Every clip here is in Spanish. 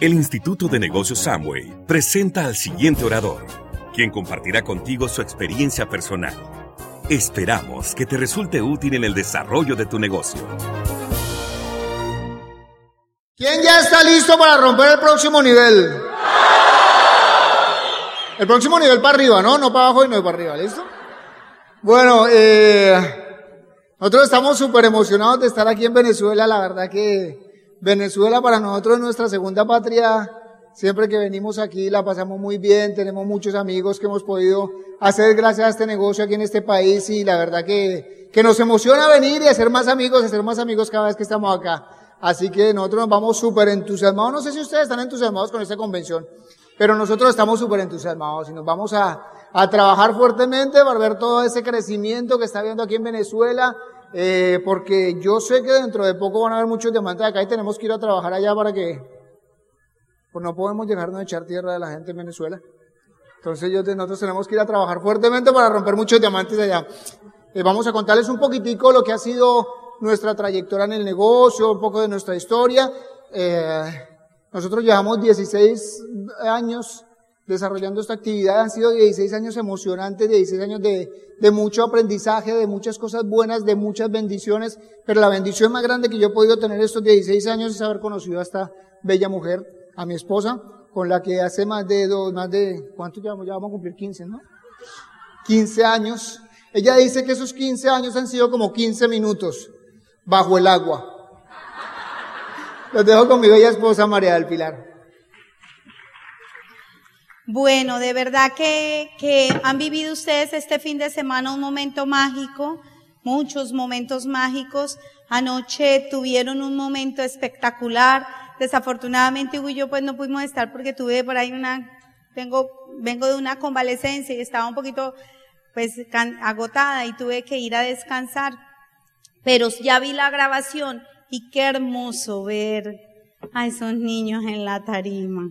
El Instituto de Negocios Samway presenta al siguiente orador, quien compartirá contigo su experiencia personal. Esperamos que te resulte útil en el desarrollo de tu negocio. ¿Quién ya está listo para romper el próximo nivel? El próximo nivel para arriba, ¿no? No para abajo y no para arriba, ¿listo? Bueno, eh, nosotros estamos súper emocionados de estar aquí en Venezuela. La verdad que Venezuela para nosotros es nuestra segunda patria. Siempre que venimos aquí la pasamos muy bien. Tenemos muchos amigos que hemos podido hacer gracias a este negocio aquí en este país y la verdad que, que nos emociona venir y hacer más amigos, hacer más amigos cada vez que estamos acá. Así que nosotros nos vamos súper entusiasmados. No sé si ustedes están entusiasmados con esta convención. Pero nosotros estamos súper entusiasmados y nos vamos a, a, trabajar fuertemente para ver todo ese crecimiento que está habiendo aquí en Venezuela, eh, porque yo sé que dentro de poco van a haber muchos diamantes acá y tenemos que ir a trabajar allá para que, pues no podemos dejarnos de echar tierra de la gente en Venezuela. Entonces yo, nosotros tenemos que ir a trabajar fuertemente para romper muchos diamantes allá. Eh, vamos a contarles un poquitico lo que ha sido nuestra trayectoria en el negocio, un poco de nuestra historia. Eh, nosotros llevamos 16 años desarrollando esta actividad, han sido 16 años emocionantes, 16 años de, mucho aprendizaje, de muchas cosas buenas, de muchas bendiciones, pero la bendición más grande que yo he podido tener estos 16 años es haber conocido a esta bella mujer, a mi esposa, con la que hace más de dos, más de, ¿cuánto llevamos? Ya vamos a cumplir 15, ¿no? 15 años. Ella dice que esos 15 años han sido como 15 minutos bajo el agua. Los dejo con mi bella esposa María del Pilar. Bueno, de verdad que, que han vivido ustedes este fin de semana un momento mágico, muchos momentos mágicos. Anoche tuvieron un momento espectacular. Desafortunadamente Hugo y yo pues no pudimos estar porque tuve por ahí una, vengo, vengo de una convalecencia y estaba un poquito pues agotada y tuve que ir a descansar. Pero ya vi la grabación y qué hermoso ver a esos niños en la tarima.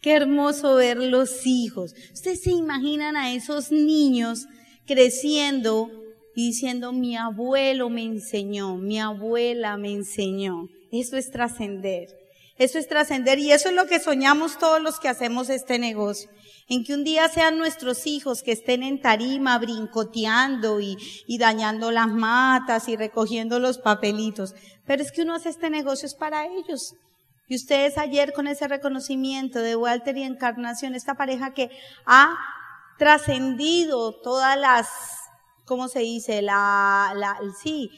Qué hermoso ver los hijos. Ustedes se imaginan a esos niños creciendo y diciendo, mi abuelo me enseñó, mi abuela me enseñó. Eso es trascender. Eso es trascender y eso es lo que soñamos todos los que hacemos este negocio en que un día sean nuestros hijos que estén en tarima brincoteando y, y, dañando las matas y recogiendo los papelitos. Pero es que uno hace este negocio es para ellos. Y ustedes ayer con ese reconocimiento de Walter y Encarnación, esta pareja que ha trascendido todas las, ¿cómo se dice? La, la, sí,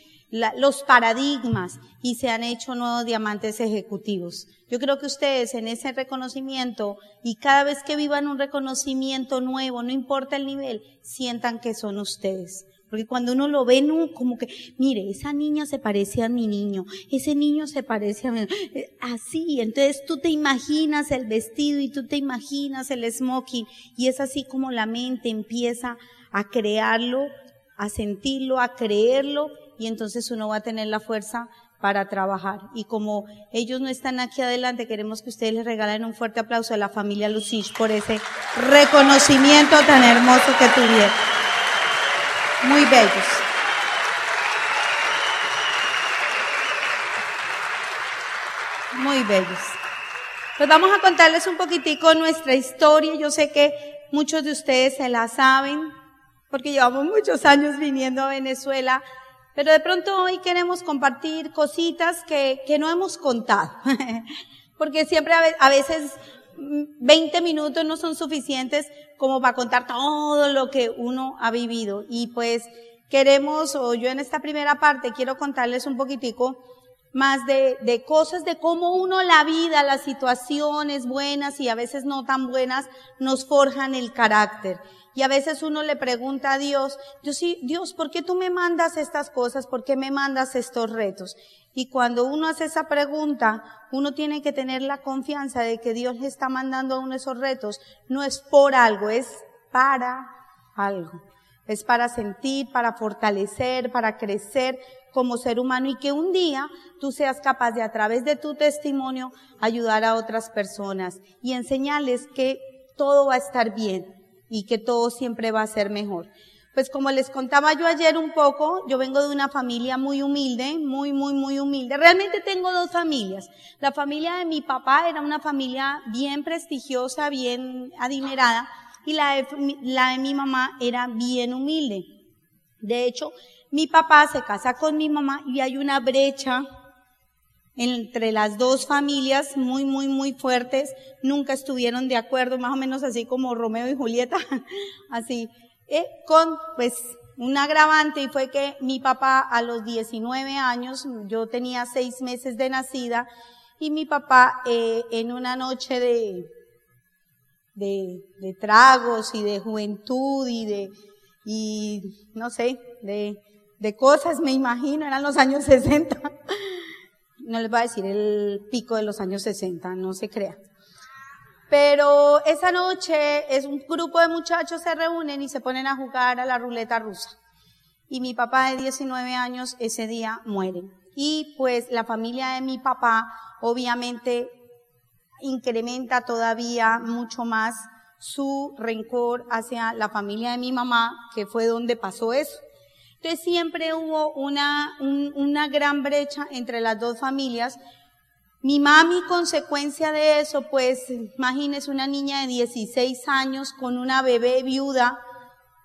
los paradigmas y se han hecho nuevos diamantes ejecutivos. Yo creo que ustedes en ese reconocimiento y cada vez que vivan un reconocimiento nuevo, no importa el nivel, sientan que son ustedes. Porque cuando uno lo ve, no, como que, mire, esa niña se parece a mi niño, ese niño se parece a mi, eh, así, entonces tú te imaginas el vestido y tú te imaginas el smoking y es así como la mente empieza a crearlo, a sentirlo, a creerlo y entonces uno va a tener la fuerza para trabajar. Y como ellos no están aquí adelante, queremos que ustedes les regalen un fuerte aplauso a la familia Lucich por ese reconocimiento tan hermoso que tuvieron. Muy bellos. Muy bellos. Pues vamos a contarles un poquitico nuestra historia. Yo sé que muchos de ustedes se la saben, porque llevamos muchos años viniendo a Venezuela pero de pronto hoy queremos compartir cositas que, que no hemos contado. Porque siempre a veces 20 mm, minutos no son suficientes como para contar todo lo que uno ha vivido. Y pues queremos, o yo en esta primera parte quiero contarles un poquitico más de, de cosas de cómo uno la vida, las situaciones buenas y a veces no tan buenas nos forjan el carácter. Y a veces uno le pregunta a Dios, Dios, sí, Dios, ¿por qué tú me mandas estas cosas? ¿Por qué me mandas estos retos? Y cuando uno hace esa pregunta, uno tiene que tener la confianza de que Dios le está mandando a uno esos retos. No es por algo, es para algo. Es para sentir, para fortalecer, para crecer como ser humano y que un día tú seas capaz de a través de tu testimonio ayudar a otras personas y enseñarles que todo va a estar bien, y que todo siempre va a ser mejor. Pues como les contaba yo ayer un poco, yo vengo de una familia muy humilde, muy, muy, muy humilde. Realmente tengo dos familias. La familia de mi papá era una familia bien prestigiosa, bien adinerada, y la de, la de mi mamá era bien humilde. De hecho, mi papá se casa con mi mamá y hay una brecha entre las dos familias muy, muy, muy fuertes. Nunca estuvieron de acuerdo, más o menos así como Romeo y Julieta, así eh, con pues un agravante y fue que mi papá a los 19 años, yo tenía seis meses de nacida, y mi papá eh, en una noche de, de, de, tragos y de juventud y de, y no sé, de, de cosas, me imagino, eran los años 60. No les voy a decir el pico de los años 60, no se crea. Pero esa noche es un grupo de muchachos se reúnen y se ponen a jugar a la ruleta rusa. Y mi papá de 19 años ese día muere. Y pues la familia de mi papá obviamente incrementa todavía mucho más su rencor hacia la familia de mi mamá, que fue donde pasó eso. Entonces siempre hubo una, una gran brecha entre las dos familias. Mi mami, consecuencia de eso, pues imagínese una niña de 16 años con una bebé viuda,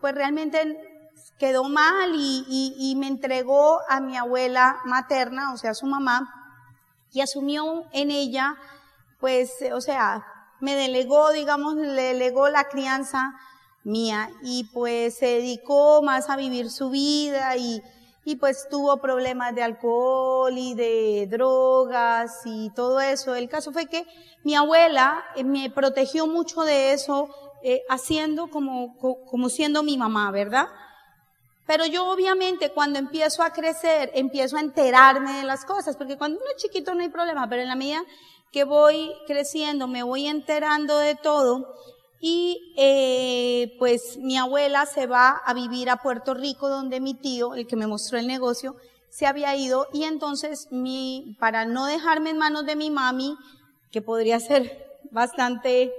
pues realmente quedó mal y, y, y, me entregó a mi abuela materna, o sea, su mamá, y asumió en ella, pues, o sea, me delegó, digamos, le delegó la crianza mía y pues se dedicó más a vivir su vida y, y pues tuvo problemas de alcohol y de drogas y todo eso. El caso fue que mi abuela eh, me protegió mucho de eso, eh, haciendo como, como siendo mi mamá, ¿verdad? Pero yo obviamente cuando empiezo a crecer, empiezo a enterarme de las cosas, porque cuando uno es chiquito no hay problema, pero en la medida que voy creciendo, me voy enterando de todo, y eh, pues mi abuela se va a vivir a Puerto Rico donde mi tío, el que me mostró el negocio, se había ido y entonces mi, para no dejarme en manos de mi mami, que podría ser bastante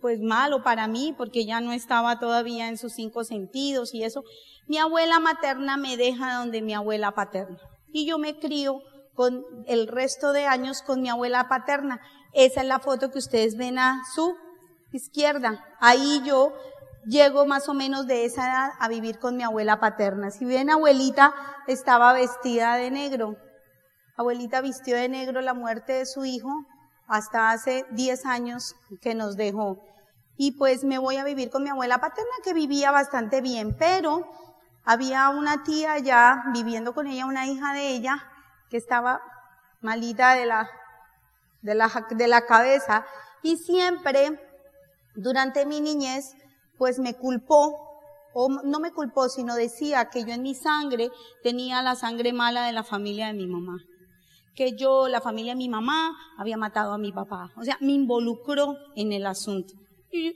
pues malo para mí porque ya no estaba todavía en sus cinco sentidos y eso, mi abuela materna me deja donde mi abuela paterna y yo me crío con el resto de años con mi abuela paterna. Esa es la foto que ustedes ven a su izquierda. Ahí yo llego más o menos de esa edad a vivir con mi abuela paterna. Si bien abuelita estaba vestida de negro, abuelita vistió de negro la muerte de su hijo hasta hace 10 años que nos dejó. Y pues me voy a vivir con mi abuela paterna que vivía bastante bien, pero había una tía ya viviendo con ella, una hija de ella, que estaba malita de la, de la, de la cabeza y siempre durante mi niñez, pues me culpó, o no me culpó, sino decía que yo en mi sangre tenía la sangre mala de la familia de mi mamá. Que yo, la familia de mi mamá, había matado a mi papá. O sea, me involucró en el asunto. Y yo,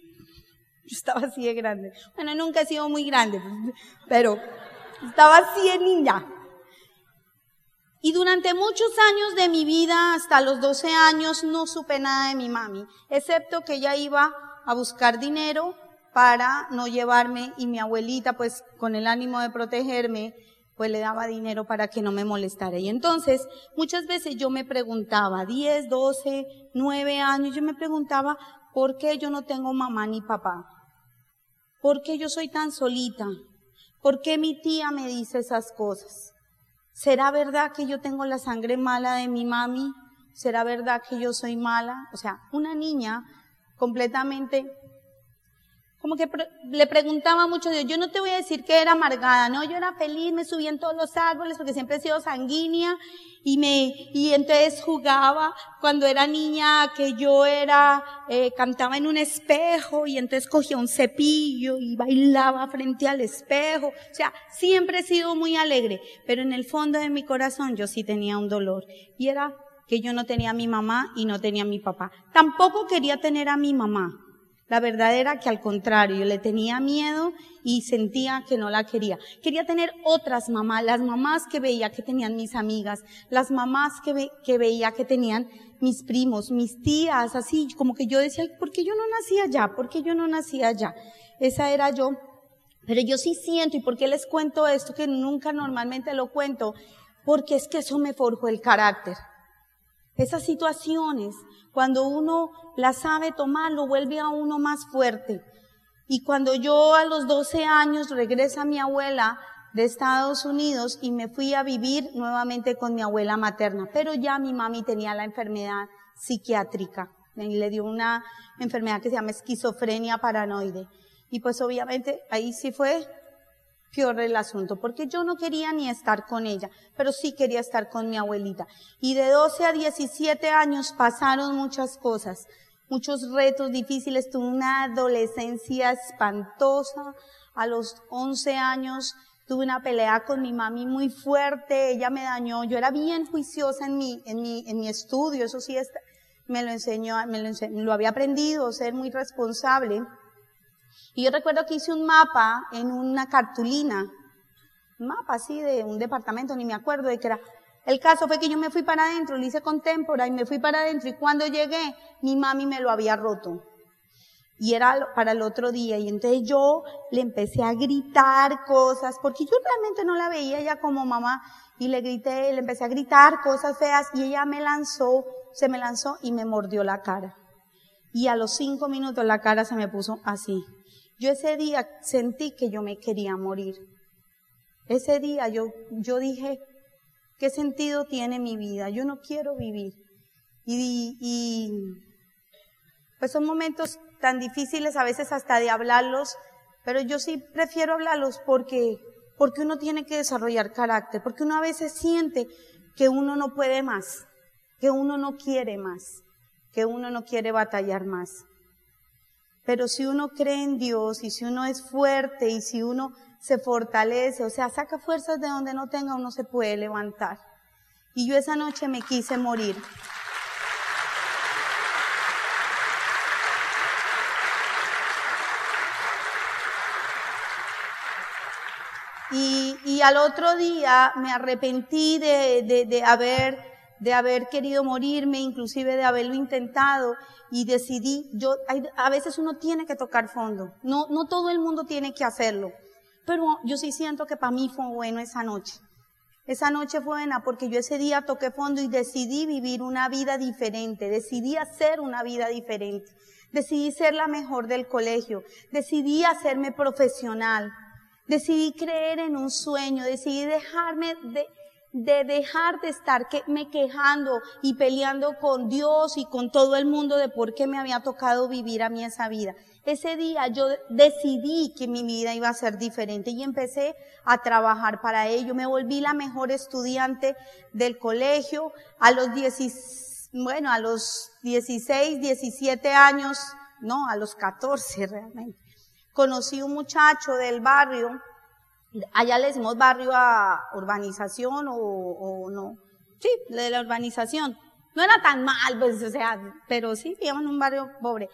estaba así de grande. Bueno, nunca he sido muy grande, pero estaba así de niña. Y durante muchos años de mi vida, hasta los 12 años, no supe nada de mi mami, excepto que ella iba a buscar dinero para no llevarme y mi abuelita pues con el ánimo de protegerme pues le daba dinero para que no me molestara. Y entonces muchas veces yo me preguntaba, 10, 12, 9 años, yo me preguntaba, ¿por qué yo no tengo mamá ni papá? ¿Por qué yo soy tan solita? ¿Por qué mi tía me dice esas cosas? ¿Será verdad que yo tengo la sangre mala de mi mami? ¿Será verdad que yo soy mala? O sea, una niña completamente, como que le preguntaba mucho a Dios, yo no te voy a decir que era amargada, no, yo era feliz, me subía en todos los árboles porque siempre he sido sanguínea y me, y entonces jugaba cuando era niña que yo era, eh, cantaba en un espejo y entonces cogía un cepillo y bailaba frente al espejo, o sea, siempre he sido muy alegre, pero en el fondo de mi corazón yo sí tenía un dolor y era que yo no tenía a mi mamá y no tenía a mi papá. Tampoco quería tener a mi mamá. La verdad era que al contrario, le tenía miedo y sentía que no la quería. Quería tener otras mamás, las mamás que veía que tenían mis amigas, las mamás que, que veía que tenían mis primos, mis tías, así como que yo decía, ¿por qué yo no nací allá? ¿Por qué yo no nací allá? Esa era yo Pero yo sí siento, ¿y por qué les cuento esto que nunca normalmente lo cuento? Porque es que eso me forjó el carácter. Esas situaciones, cuando uno las sabe tomar, lo vuelve a uno más fuerte. Y cuando yo a los 12 años regresa mi abuela de Estados Unidos y me fui a vivir nuevamente con mi abuela materna, pero ya mi mami tenía la enfermedad psiquiátrica, le dio una enfermedad que se llama esquizofrenia paranoide. Y pues obviamente ahí sí fue peor el asunto, porque yo no quería ni estar con ella, pero sí quería estar con mi abuelita. Y de 12 a 17 años pasaron muchas cosas, muchos retos difíciles, tuve una adolescencia espantosa, a los 11 años tuve una pelea con mi mami muy fuerte, ella me dañó, yo era bien juiciosa en mi, en mi, en mi estudio, eso sí me lo enseñó, me lo, enseñó, lo había aprendido, ser muy responsable. Y yo recuerdo que hice un mapa en una cartulina, un mapa así de un departamento, ni me acuerdo de qué era. El caso fue que yo me fui para adentro, lo hice contemporáneo y me fui para adentro y cuando llegué, mi mami me lo había roto. Y era para el otro día. Y entonces yo le empecé a gritar cosas, porque yo realmente no la veía ella como mamá. Y le grité, le empecé a gritar cosas feas y ella me lanzó, se me lanzó y me mordió la cara. Y a los cinco minutos la cara se me puso así. Yo ese día sentí que yo me quería morir. Ese día yo, yo dije, ¿qué sentido tiene mi vida? Yo no quiero vivir. Y, y pues son momentos tan difíciles a veces hasta de hablarlos, pero yo sí prefiero hablarlos porque, porque uno tiene que desarrollar carácter, porque uno a veces siente que uno no puede más, que uno no quiere más, que uno no quiere batallar más. Pero si uno cree en Dios y si uno es fuerte y si uno se fortalece, o sea, saca fuerzas de donde no tenga, uno se puede levantar. Y yo esa noche me quise morir. Y, y, al otro día me arrepentí de, de, de haber de haber querido morirme, inclusive de haberlo intentado y decidí, yo, a veces uno tiene que tocar fondo, no, no todo el mundo tiene que hacerlo, pero yo sí siento que para mí fue bueno esa noche. Esa noche fue buena porque yo ese día toqué fondo y decidí vivir una vida diferente, decidí hacer una vida diferente, decidí ser la mejor del colegio, decidí hacerme profesional, decidí creer en un sueño, decidí dejarme de, de dejar de estar me quejando y peleando con Dios y con todo el mundo de por qué me había tocado vivir a mí esa vida. Ese día yo decidí que mi vida iba a ser diferente y empecé a trabajar para ello. Me volví la mejor estudiante del colegio a los 10, bueno, a los 16, 17 años, no, a los 14 realmente. Conocí un muchacho del barrio Allá le decimos barrio a urbanización o, no. Sí, de la urbanización. No era tan mal, pues, o sea, pero sí, vivíamos en un barrio pobre.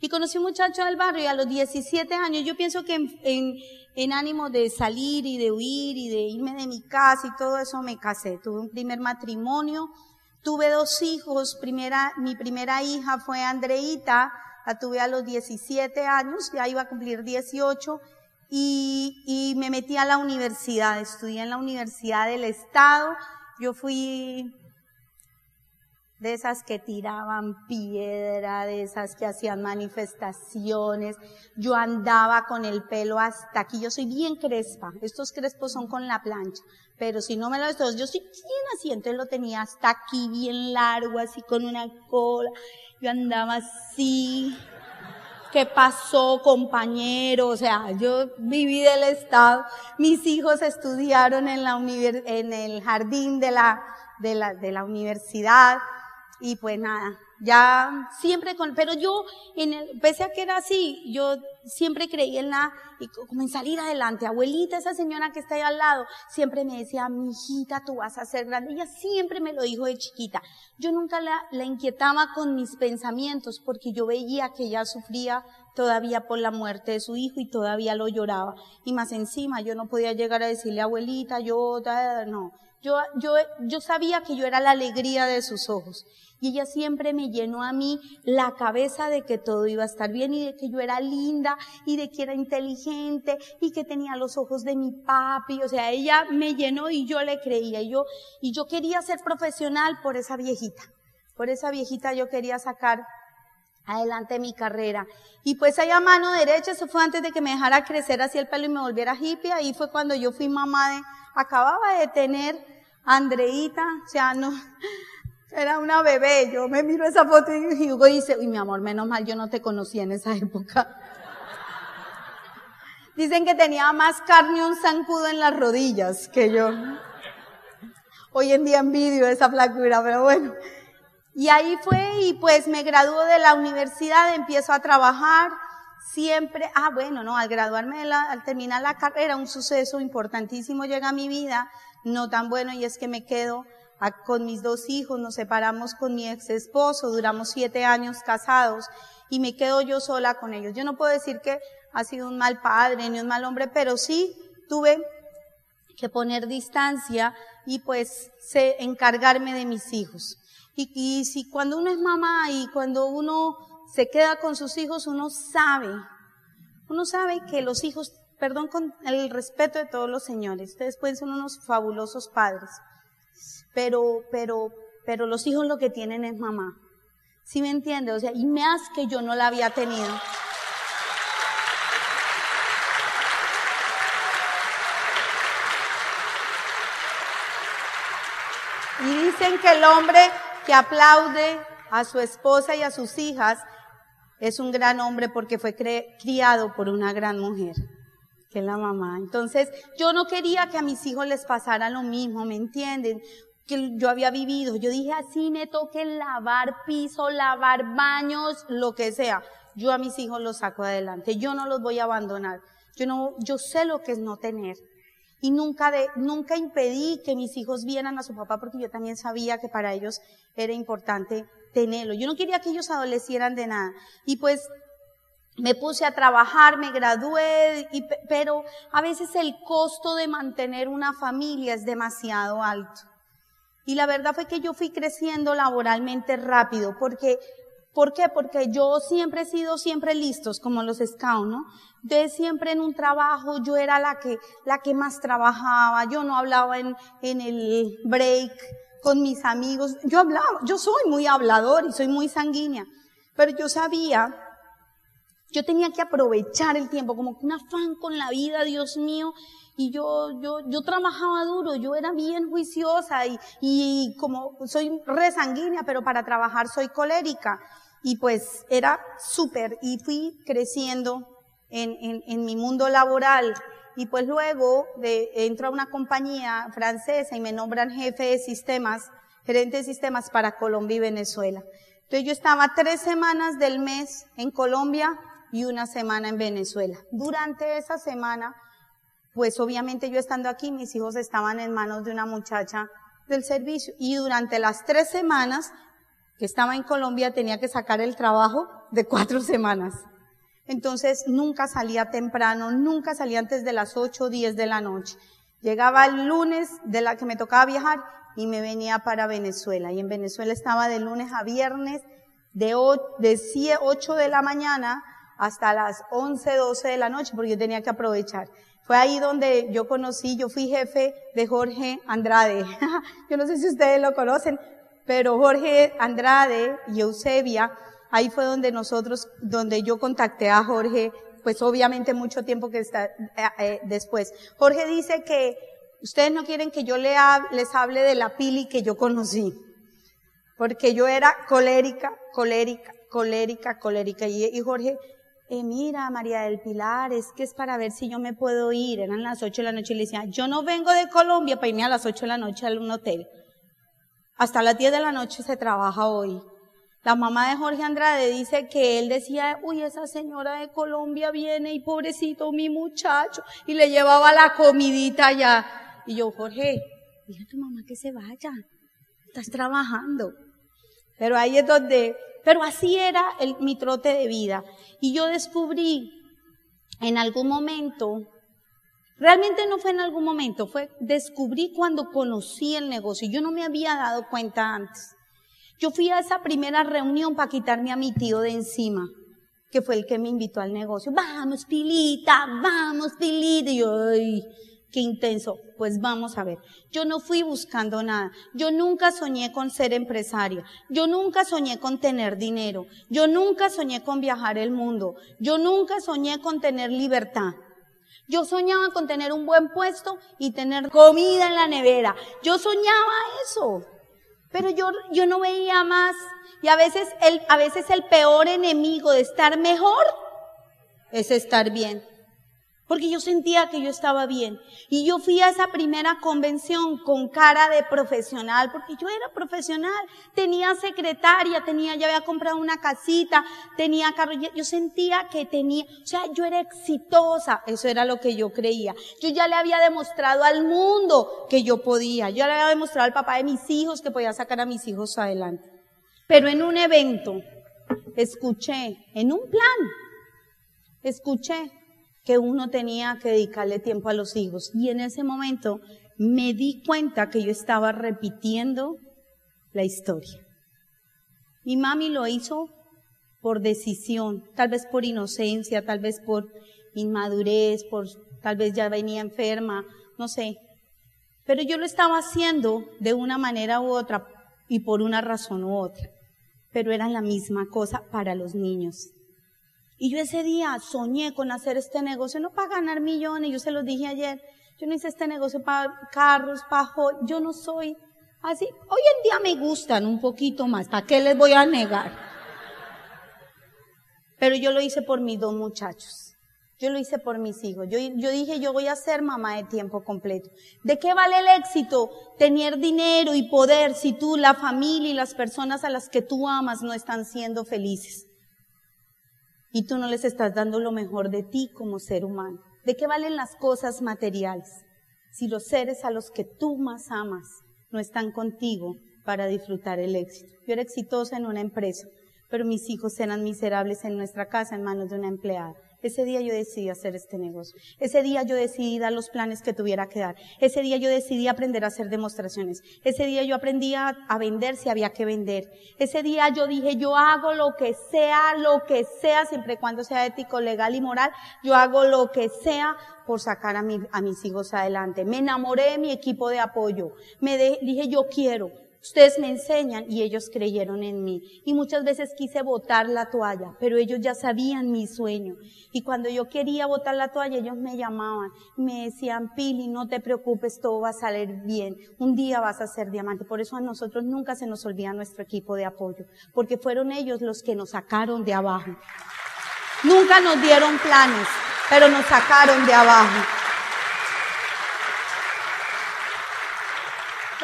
Y conocí un muchacho del barrio y a los 17 años, yo pienso que en, en, ánimo de salir y de huir y de irme de mi casa y todo eso me casé. Tuve un primer matrimonio, tuve dos hijos, primera, mi primera hija fue Andreita, la tuve a los 17 años, ya iba a cumplir 18, y, me metí a la universidad, estudié en la Universidad del Estado. Yo fui de esas que tiraban piedra, de esas que hacían manifestaciones. Yo andaba con el pelo hasta aquí. Yo soy bien crespa. Estos crespos son con la plancha. Pero si no me lo estoy, yo soy bien así. Entonces lo tenía hasta aquí bien largo, así con una cola. Yo andaba así. ¿Qué pasó, compañero? O sea, yo viví del Estado. Mis hijos estudiaron en la en el jardín de la, de la, de la universidad. Y pues nada, ya siempre con, pero yo, en el, pese a que era así, yo siempre creí en la, en salir adelante. Abuelita, esa señora que está ahí al lado, siempre me decía, mi hijita, tú vas a ser grande. Ella siempre me lo dijo de chiquita. Yo nunca la, la inquietaba con mis pensamientos porque yo veía que ella sufría todavía por la muerte de su hijo y todavía lo lloraba. Y más encima, yo no podía llegar a decirle, abuelita, yo, no. Yo, yo, yo sabía que yo era la alegría de sus ojos. Y ella siempre me llenó a mí la cabeza de que todo iba a estar bien y de que yo era linda y de que era inteligente y que tenía los ojos de mi papi. O sea, ella me llenó y yo le creía. Y yo, y yo quería ser profesional por esa viejita. Por esa viejita yo quería sacar adelante mi carrera. Y pues ahí a mano derecha, eso fue antes de que me dejara crecer así el pelo y me volviera hippie. Ahí fue cuando yo fui mamá de, acababa de tener Andreita, o sea, no, era una bebé, yo me miro esa foto y Hugo dice, uy mi amor, menos mal yo no te conocí en esa época. Dicen que tenía más carne un zancudo en las rodillas que yo. Hoy en día envidio esa flacura, pero bueno. Y ahí fue y pues me graduó de la universidad, empiezo a trabajar siempre, ah bueno, no, al graduarme, al terminar la carrera, un suceso importantísimo llega a mi vida, no tan bueno, y es que me quedo con mis dos hijos, nos separamos con mi ex esposo, duramos siete años casados y me quedo yo sola con ellos. Yo no puedo decir que ha sido un mal padre ni un mal hombre, pero sí tuve que poner distancia y pues sé encargarme de mis hijos. Y, y si cuando uno es mamá y cuando uno se queda con sus hijos, uno sabe, uno sabe que los hijos, perdón con el respeto de todos los señores, ustedes pueden ser unos fabulosos padres, pero, pero, pero los hijos lo que tienen es mamá. ¿Sí me entiende? O sea, y más que yo no la había tenido. Y dicen que el hombre que aplaude a su esposa y a sus hijas es un gran hombre porque fue criado por una gran mujer, que la mamá. Entonces, yo no quería que a mis hijos les pasara lo mismo, ¿me entienden? que yo había vivido. Yo dije, así me toque lavar piso, lavar baños, lo que sea. Yo a mis hijos los saco adelante. Yo no los voy a abandonar. Yo no, yo sé lo que es no tener. Y nunca de, nunca impedí que mis hijos vieran a su papá porque yo también sabía que para ellos era importante tenerlo. Yo no quería que ellos adolecieran de nada. Y pues me puse a trabajar, me gradué, y, pero a veces el costo de mantener una familia es demasiado alto. Y la verdad fue que yo fui creciendo laboralmente rápido, porque, ¿por qué? Porque yo siempre he sido siempre listos, como los scouts, ¿no? De siempre en un trabajo, yo era la que, la que más trabajaba, yo no hablaba en, en el break con mis amigos, yo hablaba, yo soy muy hablador y soy muy sanguínea, pero yo sabía yo tenía que aprovechar el tiempo, como un afán con la vida, Dios mío, y yo, yo, yo trabajaba duro, yo era bien juiciosa y, y como soy resanguínea, pero para trabajar soy colérica. Y pues era súper y fui creciendo en, en, en, mi mundo laboral. Y pues luego de, entro a una compañía francesa y me nombran jefe de sistemas, gerente de sistemas para Colombia y Venezuela. Entonces yo estaba tres semanas del mes en Colombia y una semana en Venezuela. Durante esa semana pues obviamente yo estando aquí, mis hijos estaban en manos de una muchacha del servicio y durante las tres semanas que estaba en Colombia tenía que sacar el trabajo de cuatro semanas. Entonces nunca salía temprano, nunca salía antes de las ocho o diez de la noche. Llegaba el lunes de la que me tocaba viajar y me venía para Venezuela. Y en Venezuela estaba de lunes a viernes de 8 de la mañana hasta las 11, 12 de la noche porque yo tenía que aprovechar. Fue ahí donde yo conocí, yo fui jefe de Jorge Andrade. yo no sé si ustedes lo conocen, pero Jorge Andrade y Eusebia, ahí fue donde nosotros, donde yo contacté a Jorge, pues obviamente mucho tiempo que está eh, eh, después. Jorge dice que ustedes no quieren que yo les hable de la pili que yo conocí, porque yo era colérica, colérica, colérica, colérica, y Jorge eh, mira, María del Pilar, es que es para ver si yo me puedo ir. Eran las ocho de la noche y le decía, yo no vengo de Colombia para irme a las ocho de la noche a un hotel. Hasta las diez de la noche se trabaja hoy. La mamá de Jorge Andrade dice que él decía, uy, esa señora de Colombia viene y pobrecito mi muchacho, y le llevaba la comidita allá. Y yo, Jorge, dile a tu mamá que se vaya, estás trabajando. Pero ahí es donde pero así era el, mi trote de vida. Y yo descubrí en algún momento, realmente no fue en algún momento, fue descubrí cuando conocí el negocio. Yo no me había dado cuenta antes. Yo fui a esa primera reunión para quitarme a mi tío de encima, que fue el que me invitó al negocio. Vamos, Pilita, vamos, Pilita. Y yo, ay, qué intenso. Pues vamos a ver. Yo no fui buscando nada. Yo nunca soñé con ser empresaria. Yo nunca soñé con tener dinero. Yo nunca soñé con viajar el mundo. Yo nunca soñé con tener libertad. Yo soñaba con tener un buen puesto y tener comida en la nevera. Yo soñaba eso. Pero yo, yo no veía más. Y a veces el, a veces el peor enemigo de estar mejor es estar bien porque yo sentía que yo estaba bien. Y yo fui a esa primera convención con cara de profesional, porque yo era profesional, tenía secretaria, tenía, ya había comprado una casita, tenía carro, yo sentía que tenía, o sea, yo era exitosa, eso era lo que yo creía. Yo ya le había demostrado al mundo que yo podía, yo le había demostrado al papá de mis hijos que podía sacar a mis hijos adelante. Pero en un evento, escuché, en un plan, escuché que uno tenía que dedicarle tiempo a los hijos. Y en ese momento me di cuenta que yo estaba repitiendo la historia. Mi mami lo hizo por decisión, tal vez por inocencia, tal vez por inmadurez, por tal vez ya venía enferma, no sé. Pero yo lo estaba haciendo de una manera u otra y por una razón u otra. Pero era la misma cosa para los niños. Y yo ese día soñé con hacer este negocio, no para ganar millones, yo se lo dije ayer, yo no hice este negocio para carros, para yo no soy así. Hoy en día me gustan un poquito más, ¿para qué les voy a negar? Pero yo lo hice por mis dos muchachos. Yo lo hice por mis hijos. Yo, yo dije, yo voy a ser mamá de tiempo completo. ¿De qué vale el éxito? Tener dinero y poder si tú, la familia y las personas a las que tú amas no están siendo felices y tú no les estás dando lo mejor de ti como ser humano. ¿De qué valen las cosas materiales si los seres a los que tú más amas no están contigo para disfrutar el éxito? Yo era exitosa en una empresa, pero mis hijos eran miserables en nuestra casa en manos de una empleada. Ese día yo decidí hacer este negocio. Ese día yo decidí dar los planes que tuviera que dar. Ese día yo decidí aprender a hacer demostraciones. Ese día yo aprendí a, vender si había que vender. Ese día yo dije, yo hago lo que sea, lo que sea, siempre y cuando sea ético, legal y moral. Yo hago lo que sea por sacar a, a mis hijos adelante. Me enamoré de mi equipo de apoyo. Me dije, yo quiero. Ustedes me enseñan y ellos creyeron en mí. Y muchas veces quise botar la toalla, pero ellos ya sabían mi sueño. Y cuando yo quería botar la toalla, ellos me llamaban me decían, Pili, no te preocupes, todo va a salir bien. Un día vas a ser diamante. Por eso a nosotros nunca se nos olvida nuestro equipo de apoyo, porque fueron ellos los que nos sacaron de abajo. Nunca nos dieron planes, pero nos sacaron de abajo.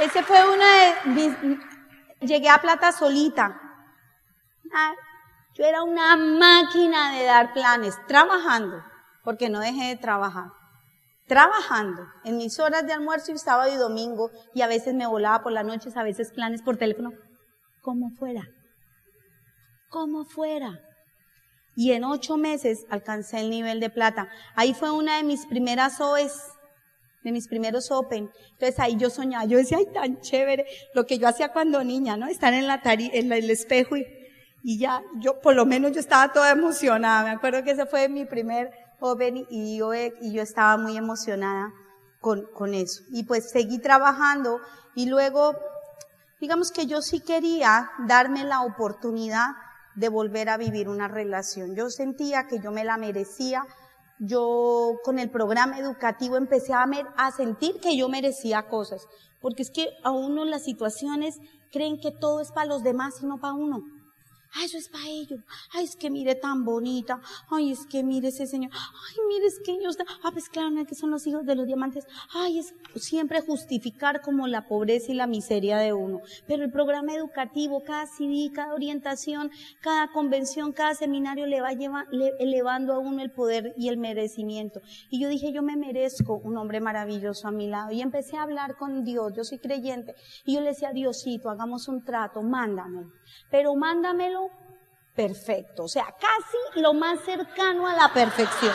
Ese fue una de mis, llegué a plata solita. Ah, yo era una máquina de dar planes, trabajando, porque no dejé de trabajar. Trabajando en mis horas de almuerzo y sábado y domingo, y a veces me volaba por las noches, a veces planes por teléfono, como fuera, como fuera. Y en ocho meses alcancé el nivel de plata. Ahí fue una de mis primeras OEs de mis primeros Open. Entonces ahí yo soñaba, yo decía, ay, tan chévere, lo que yo hacía cuando niña, ¿no? Estar en la en el espejo y, ya, yo, por lo menos yo estaba toda emocionada. Me acuerdo que ese fue mi primer Open y yo, y yo estaba muy emocionada con, con eso. Y pues seguí trabajando y luego, digamos que yo sí quería darme la oportunidad de volver a vivir una relación. Yo sentía que yo me la merecía yo con el programa educativo empecé a, a sentir que yo merecía cosas, porque es que a uno las situaciones creen que todo es para los demás y no para uno. Ay, eso es para ellos. Ay, es que mire tan bonita. Ay, es que mire ese señor. Ay, mire, es que ellos. Ah, pues claro, que son los hijos de los diamantes. Ay, es siempre justificar como la pobreza y la miseria de uno. Pero el programa educativo, cada CD, cada orientación, cada convención, cada seminario le va lleva, elevando a uno el poder y el merecimiento. Y yo dije, yo me merezco un hombre maravilloso a mi lado. Y empecé a hablar con Dios. Yo soy creyente. Y yo le decía, Diosito, hagamos un trato, mándame pero mándamelo perfecto, o sea, casi lo más cercano a la perfección.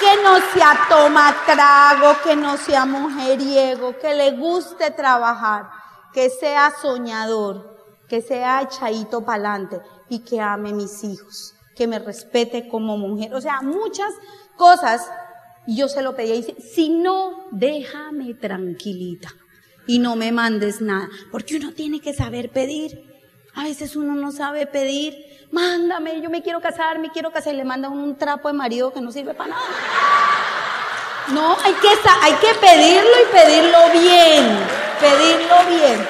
que no sea toma trago, que no sea mujeriego, que le guste trabajar, que sea soñador, que sea echadito pa'lante y que ame mis hijos, que me respete como mujer. O sea, muchas cosas yo se lo pedí y dice, si no, déjame tranquilita y no me mandes nada, porque uno tiene que saber pedir. A veces uno no sabe pedir, mándame, yo me quiero casar, me quiero casar y le manda un trapo de marido que no sirve para nada. No, hay que, hay que pedirlo y pedirlo bien, pedirlo bien.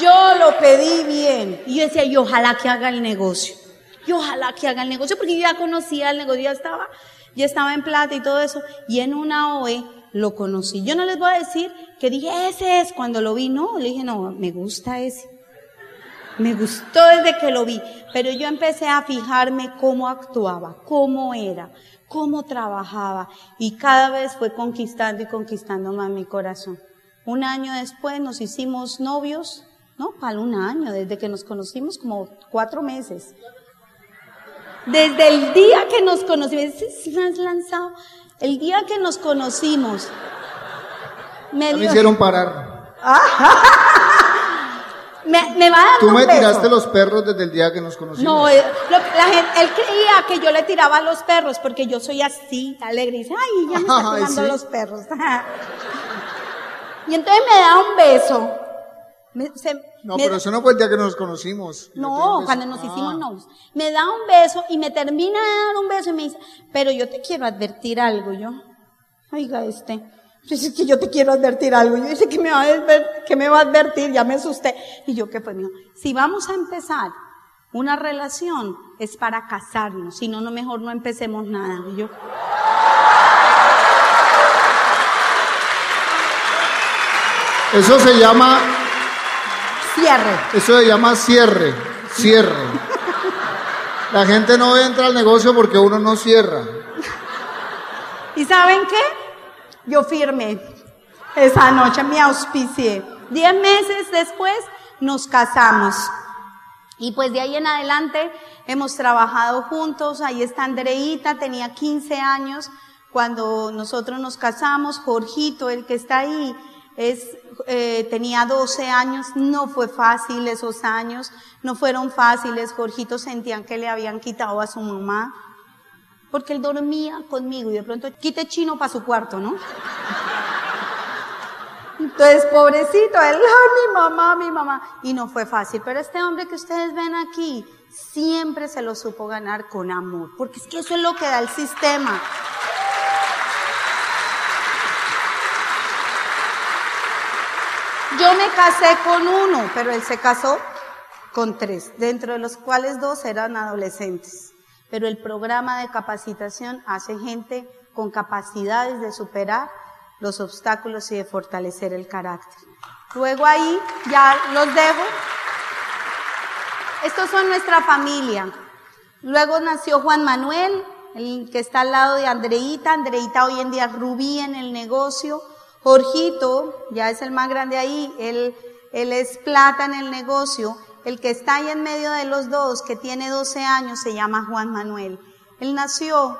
Yo lo pedí bien y yo decía, y ojalá que haga el negocio. Y ojalá que haga el negocio, porque yo ya conocía el negocio, ya estaba, ya estaba en plata y todo eso. Y en una OE lo conocí. Yo no les voy a decir que dije, ese es cuando lo vi. No, le dije, no, me gusta ese. Me gustó desde que lo vi. Pero yo empecé a fijarme cómo actuaba, cómo era, cómo trabajaba. Y cada vez fue conquistando y conquistando más mi corazón. Un año después nos hicimos novios, ¿no? Para un año, desde que nos conocimos, como cuatro meses. Desde el día que nos conocimos, me has lanzado. El día que nos conocimos, me, me hicieron parar. me, me, va a dar Tú me tiraste los perros desde el día que nos conocimos. No, él, la gente, él creía que yo le tiraba a los perros porque yo soy así, alegre. Y dice, ay, ya me está tirando los perros. y entonces me da un beso. Me, se, no, pero eso no fue el día que nos conocimos. No, cuando nos hicimos novios. Me da un beso y me termina de dar un beso y me dice, pero yo te quiero advertir algo. Yo, oiga este, dice que yo te quiero advertir algo. Yo dice que me va a advertir, que me va a advertir, ya me asusté. Y yo, ¿qué fue? mío? Si vamos a empezar una relación es para casarnos, si no, no mejor no empecemos nada. Y yo, eso se llama Cierre. Eso se llama cierre, cierre. La gente no entra al negocio porque uno no cierra. ¿Y saben qué? Yo firmé esa noche, me auspicié. Diez meses después nos casamos. Y pues de ahí en adelante hemos trabajado juntos. Ahí está Andreita, tenía 15 años cuando nosotros nos casamos. Jorgito, el que está ahí, eh, tenía 12 años, no fue fácil esos años, no fueron fáciles, Jorgito sentían que le habían quitado a su mamá, porque él dormía conmigo y de pronto quite chino para su cuarto, ¿no? Entonces, pobrecito, él, mi mamá, mi mamá, y no fue fácil, pero este hombre que ustedes ven aquí, siempre se lo supo ganar con amor, porque es que eso es lo que da el sistema. Yo me casé con uno, pero él se casó con tres, dentro de los cuales dos eran adolescentes. Pero el programa de capacitación hace gente con capacidades de superar los obstáculos y de fortalecer el carácter. Luego ahí ya los dejo. Estos son nuestra familia. Luego nació Juan Manuel, el que está al lado de Andreita. Andreita hoy en día Rubí en el negocio. Jorgito, ya es el más grande ahí, él, es plata en el negocio. El que está ahí en medio de los dos, que tiene 12 años, se llama Juan Manuel. Él nació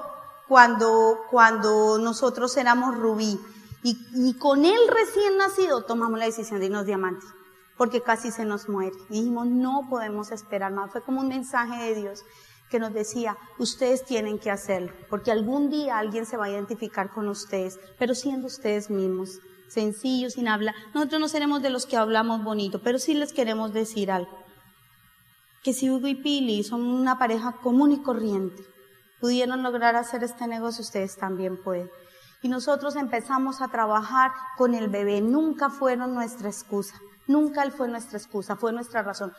cuando, cuando nosotros éramos rubí. Y, y con él recién nacido tomamos la decisión de irnos diamantes, porque casi se nos muere. Y dijimos, no podemos esperar más. Fue como un mensaje de Dios que nos decía, ustedes tienen que hacerlo, porque algún día alguien se va a identificar con ustedes, pero siendo ustedes mismos, sencillos, sin hablar. Nosotros no seremos de los que hablamos bonito, pero sí les queremos decir algo. Que si Hugo y Pili son una pareja común y corriente, pudieron lograr hacer este negocio, ustedes también pueden. Y nosotros empezamos a trabajar con el bebé. Nunca fueron nuestra excusa. Nunca él fue nuestra excusa, fue nuestra razón.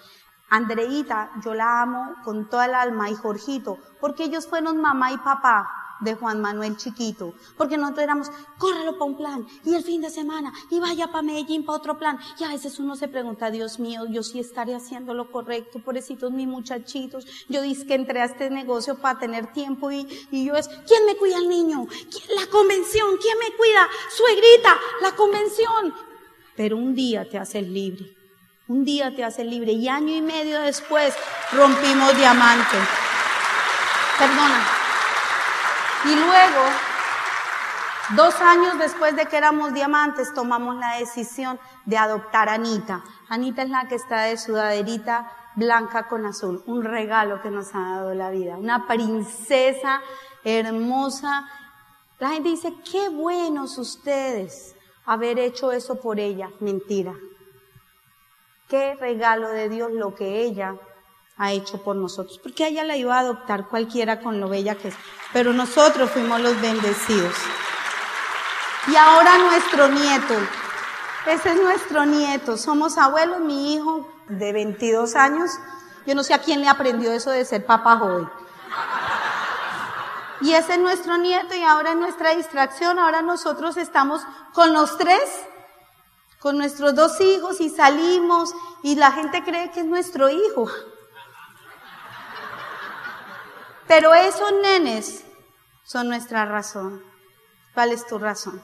Andreita, yo la amo con toda el alma y Jorgito, porque ellos fueron mamá y papá de Juan Manuel chiquito, porque nosotros éramos, córrelo para un plan, y el fin de semana, y vaya para Medellín para otro plan, y a veces uno se pregunta, Dios mío, yo sí estaré haciendo lo correcto, pobrecitos mis muchachitos, yo dije que entré a este negocio para tener tiempo, y, y yo es, ¿quién me cuida al niño? ¿Quién, la convención, ¿quién me cuida? Suegrita, la convención. Pero un día te haces libre. Un día te hace libre y año y medio después rompimos diamante. Perdona. Y luego, dos años después de que éramos diamantes, tomamos la decisión de adoptar a Anita. Anita es la que está de sudaderita blanca con azul, un regalo que nos ha dado la vida, una princesa hermosa. La gente dice, qué buenos ustedes haber hecho eso por ella. Mentira. Qué regalo de Dios lo que ella ha hecho por nosotros, porque ella la iba a adoptar cualquiera con lo bella que es, pero nosotros fuimos los bendecidos. Y ahora nuestro nieto, ese es nuestro nieto, somos abuelos, mi hijo de 22 años, yo no sé a quién le aprendió eso de ser papá joven. Y ese es nuestro nieto y ahora es nuestra distracción, ahora nosotros estamos con los tres con nuestros dos hijos y salimos y la gente cree que es nuestro hijo. Pero esos nenes son nuestra razón. ¿Cuál es tu razón?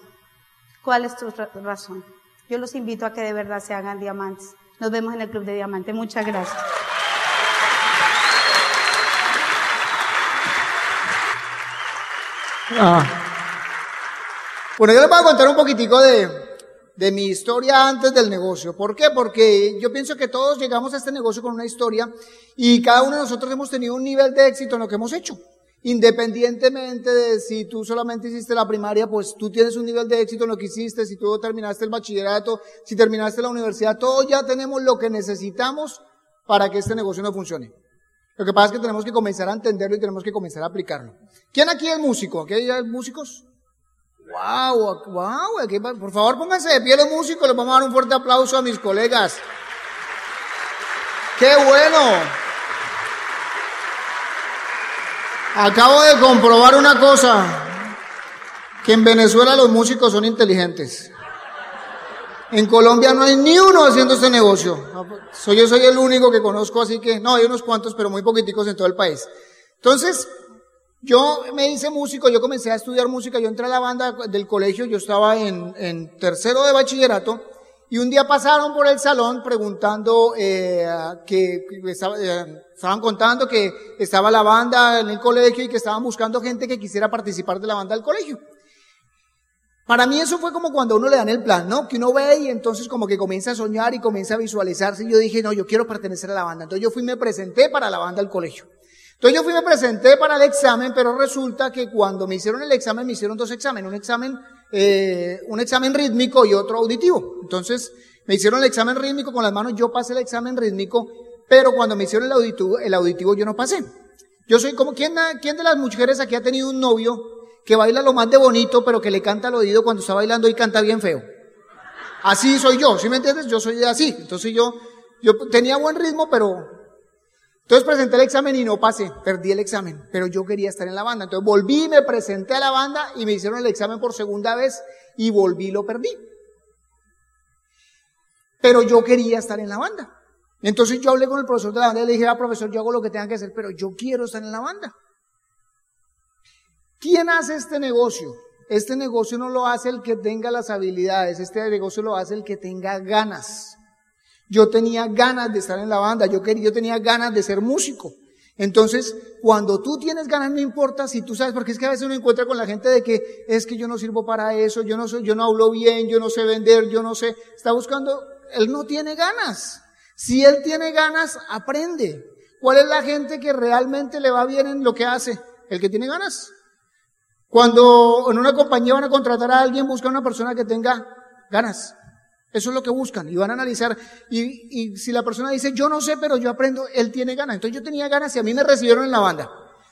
¿Cuál es tu razón? Yo los invito a que de verdad se hagan diamantes. Nos vemos en el Club de Diamante. Muchas gracias. Ah. Bueno, yo les voy a contar un poquitico de, de mi historia antes del negocio. ¿Por qué? Porque yo pienso que todos llegamos a este negocio con una historia y cada uno de nosotros hemos tenido un nivel de éxito en lo que hemos hecho. Independientemente de si tú solamente hiciste la primaria, pues tú tienes un nivel de éxito en lo que hiciste, si tú terminaste el bachillerato, si terminaste la universidad, todos ya tenemos lo que necesitamos para que este negocio no funcione. Lo que pasa es que tenemos que comenzar a entenderlo y tenemos que comenzar a aplicarlo. ¿Quién aquí es músico? ¿Aquí hay músicos? Wow, wow, por favor pónganse de pie los músicos, les vamos a dar un fuerte aplauso a mis colegas. ¡Qué bueno! Acabo de comprobar una cosa, que en Venezuela los músicos son inteligentes. En Colombia no hay ni uno haciendo este negocio. Soy, yo soy el único que conozco, así que no, hay unos cuantos, pero muy poquiticos en todo el país. Entonces, yo me hice músico, yo comencé a estudiar música, yo entré a la banda del colegio, yo estaba en, tercero de bachillerato, y un día pasaron por el salón preguntando eh, que, eh, estaban contando que estaba la banda en el colegio y que estaban buscando gente que quisiera participar de la banda del colegio. Para mí eso fue como cuando uno le dan el plan, ¿no? Que uno ve y entonces como que comienza a soñar y comienza a visualizarse. Y yo dije, no, yo quiero pertenecer a la banda. Entonces yo fui y me presenté para la banda del colegio. Entonces yo fui me presenté para el examen, pero resulta que cuando me hicieron el examen, me hicieron dos exámenes, un examen, eh, un examen rítmico y otro auditivo. Entonces me hicieron el examen rítmico con las manos, yo pasé el examen rítmico, pero cuando me hicieron el auditivo, el auditivo yo no pasé. Yo soy como, ¿quién, ¿quién de las mujeres aquí ha tenido un novio que baila lo más de bonito, pero que le canta al oído cuando está bailando y canta bien feo? Así soy yo, ¿sí me entiendes? Yo soy así. Entonces yo, yo tenía buen ritmo, pero entonces presenté el examen y no pasé, perdí el examen, pero yo quería estar en la banda. Entonces volví, me presenté a la banda y me hicieron el examen por segunda vez y volví y lo perdí. Pero yo quería estar en la banda. Entonces yo hablé con el profesor de la banda y le dije, ah, profesor, yo hago lo que tenga que hacer, pero yo quiero estar en la banda. ¿Quién hace este negocio? Este negocio no lo hace el que tenga las habilidades, este negocio lo hace el que tenga ganas. Yo tenía ganas de estar en la banda, yo, quería, yo tenía ganas de ser músico. Entonces, cuando tú tienes ganas, no importa si tú sabes, porque es que a veces uno encuentra con la gente de que es que yo no sirvo para eso, yo no soy, yo no hablo bien, yo no sé vender, yo no sé, está buscando, él no tiene ganas. Si él tiene ganas, aprende. ¿Cuál es la gente que realmente le va bien en lo que hace? El que tiene ganas. Cuando en una compañía van a contratar a alguien, busca una persona que tenga ganas. Eso es lo que buscan y van a analizar. Y, si la persona dice, yo no sé, pero yo aprendo, él tiene ganas. Entonces yo tenía ganas y a mí me recibieron en la banda.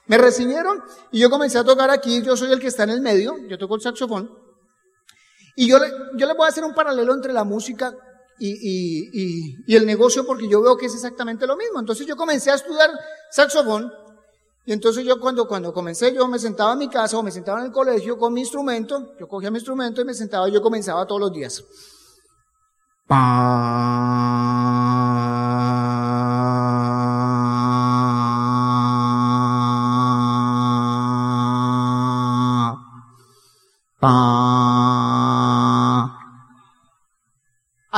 Me recibieron y yo comencé a tocar aquí. Yo soy el que está en el medio, yo toco el saxofón. Y yo, yo le voy a hacer un paralelo entre la música y, y, el negocio porque yo veo que es exactamente lo mismo. Entonces yo comencé a estudiar saxofón y entonces yo cuando, cuando comencé yo me sentaba en mi casa o me sentaba en el colegio con mi instrumento, yo cogía mi instrumento y me sentaba y yo comenzaba todos los días. ¿A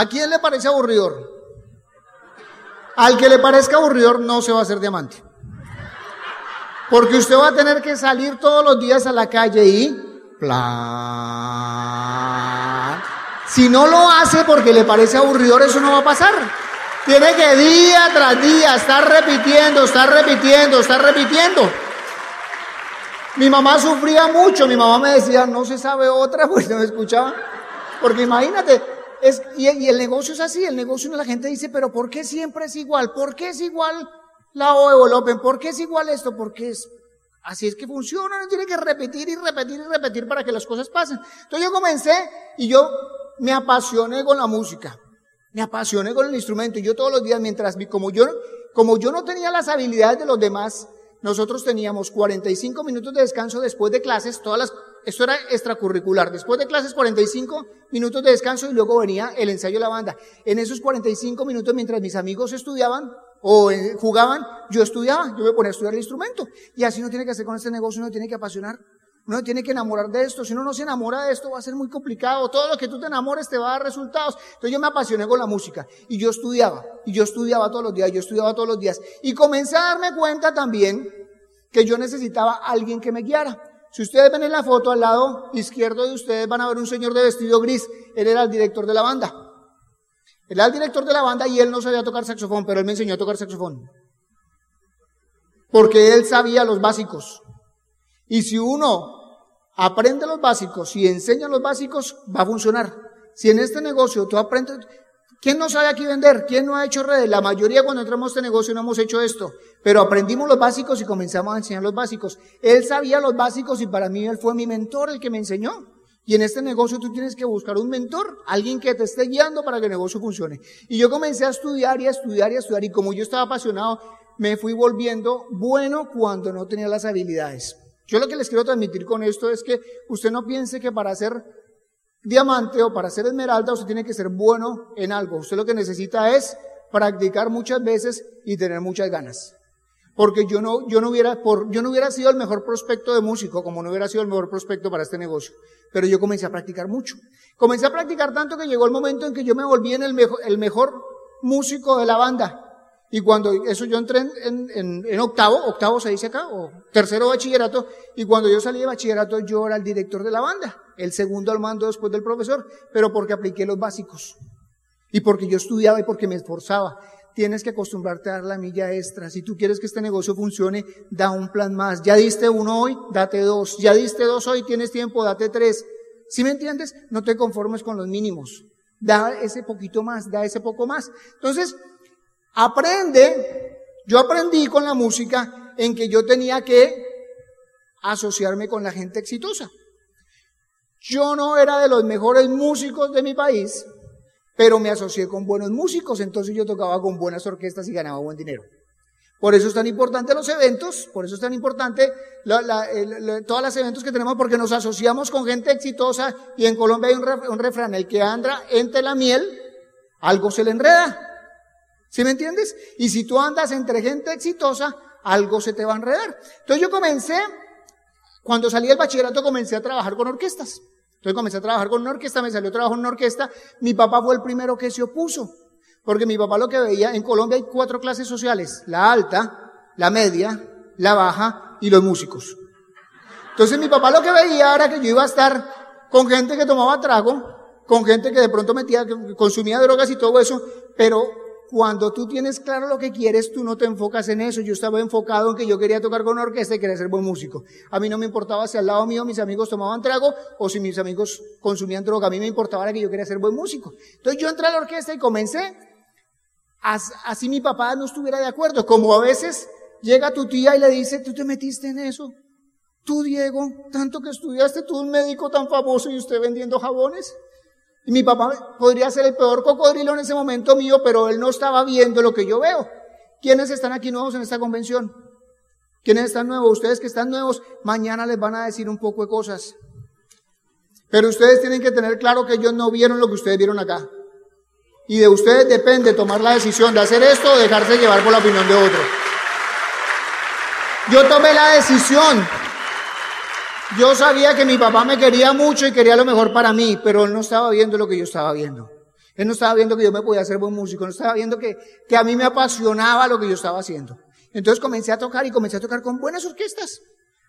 quién le parece aburridor? Al que le parezca aburridor no se va a hacer diamante. Porque usted va a tener que salir todos los días a la calle y plan. Si no lo hace porque le parece aburridor, eso no va a pasar. Tiene que día tras día estar repitiendo, estar repitiendo, estar repitiendo. Mi mamá sufría mucho, mi mamá me decía, no se sabe otra, pues no me escuchaba. Porque imagínate, es, y, el negocio es así, el negocio la gente dice, pero ¿por qué siempre es igual? ¿Por qué es igual la O ¿Por qué es igual esto? Porque es, así es que funciona, no tiene que repetir y repetir y repetir para que las cosas pasen. Entonces yo comencé y yo me apasioné con la música, me apasioné con el instrumento y yo todos los días mientras, como yo, como yo no tenía las habilidades de los demás, nosotros teníamos 45 minutos de descanso después de clases, todas las, esto era extracurricular, después de clases 45 minutos de descanso y luego venía el ensayo de la banda. En esos 45 minutos mientras mis amigos estudiaban o eh, jugaban, yo estudiaba, yo me ponía a estudiar el instrumento. Y así no tiene que hacer con este negocio, uno tiene que apasionar, uno tiene que enamorar de esto. Si uno no se enamora de esto va a ser muy complicado, todo lo que tú te enamores te va a dar resultados. Entonces yo me apasioné con la música y yo estudiaba, y yo estudiaba todos los días, yo estudiaba todos los días. Y comencé a darme cuenta también que yo necesitaba alguien que me guiara. Si ustedes ven en la foto al lado izquierdo de ustedes van a ver un señor de vestido gris. Él era el director de la banda. Él era el director de la banda y él no sabía tocar saxofón, pero él me enseñó a tocar saxofón. Porque él sabía los básicos. Y si uno aprende los básicos y enseña los básicos, va a funcionar. Si en este negocio tú aprendes, ¿Quién no sabe aquí vender? ¿Quién no ha hecho redes? La mayoría cuando entramos a este negocio no hemos hecho esto. Pero aprendimos los básicos y comenzamos a enseñar los básicos. Él sabía los básicos y para mí él fue mi mentor, el que me enseñó. Y en este negocio tú tienes que buscar un mentor, alguien que te esté guiando para que el negocio funcione. Y yo comencé a estudiar y a estudiar y a estudiar y como yo estaba apasionado, me fui volviendo bueno cuando no tenía las habilidades. Yo lo que les quiero transmitir con esto es que usted no piense que para hacer diamante o para ser esmeralda usted tiene que ser bueno en algo. Usted lo que necesita es practicar muchas veces y tener muchas ganas. Porque yo no, yo no hubiera, por, yo no hubiera sido el mejor prospecto de músico como no hubiera sido el mejor prospecto para este negocio. Pero yo comencé a practicar mucho. Comencé a practicar tanto que llegó el momento en que yo me volví en el mejor, el mejor músico de la banda. Y cuando eso yo entré en, en, en, octavo, octavo se dice acá, o tercero bachillerato, y cuando yo salí de bachillerato yo era el director de la banda el segundo al mando después del profesor, pero porque apliqué los básicos. Y porque yo estudiaba y porque me esforzaba. Tienes que acostumbrarte a dar la milla extra. Si tú quieres que este negocio funcione, da un plan más. Ya diste uno hoy, date dos. Ya diste dos hoy, tienes tiempo, date tres. ¿Sí me entiendes? No te conformes con los mínimos. Da ese poquito más, da ese poco más. Entonces, aprende. Yo aprendí con la música en que yo tenía que asociarme con la gente exitosa. Yo no era de los mejores músicos de mi país, pero me asocié con buenos músicos, entonces yo tocaba con buenas orquestas y ganaba buen dinero. Por eso es tan importante los eventos, por eso es tan importante todos los eventos que tenemos, porque nos asociamos con gente exitosa y en Colombia hay un, refrán, el que anda entre la miel, algo se le enreda. ¿Sí me entiendes? Y si tú andas entre gente exitosa, algo se te va a enredar. Entonces yo comencé, cuando salí del bachillerato comencé a trabajar con orquestas. Entonces comencé a trabajar con una orquesta, me salió trabajo en una orquesta. Mi papá fue el primero que se opuso. Porque mi papá lo que veía, en Colombia hay cuatro clases sociales. La alta, la media, la baja y los músicos. Entonces mi papá lo que veía era que yo iba a estar con gente que tomaba trago, con gente que de pronto metía, consumía drogas y todo eso, pero cuando tú tienes claro lo que quieres, tú no te enfocas en eso. Yo estaba enfocado en que yo quería tocar con orquesta y quería ser buen músico. A mí no me importaba si al lado mío mis amigos tomaban trago o si mis amigos consumían droga. A mí me importaba que yo quería ser buen músico. Entonces yo entré a la orquesta y comencé. Así mi papá no estuviera de acuerdo. Como a veces llega tu tía y le dice, tú te metiste en eso. Tú, Diego, tanto que estudiaste, tú un médico tan famoso y usted vendiendo jabones. Mi papá podría ser el peor cocodrilo en ese momento mío, pero él no estaba viendo lo que yo veo. ¿Quiénes están aquí nuevos en esta convención? ¿Quiénes están nuevos? Ustedes que están nuevos, mañana les van a decir un poco de cosas. Pero ustedes tienen que tener claro que ellos no vieron lo que ustedes vieron acá. Y de ustedes depende tomar la decisión de hacer esto o dejarse llevar por la opinión de otro. Yo tomé la decisión yo sabía que mi papá me quería mucho y quería lo mejor para mí, pero él no estaba viendo lo que yo estaba viendo. Él no estaba viendo que yo me podía hacer buen músico, no estaba viendo que, que a mí me apasionaba lo que yo estaba haciendo. Entonces comencé a tocar y comencé a tocar con buenas orquestas.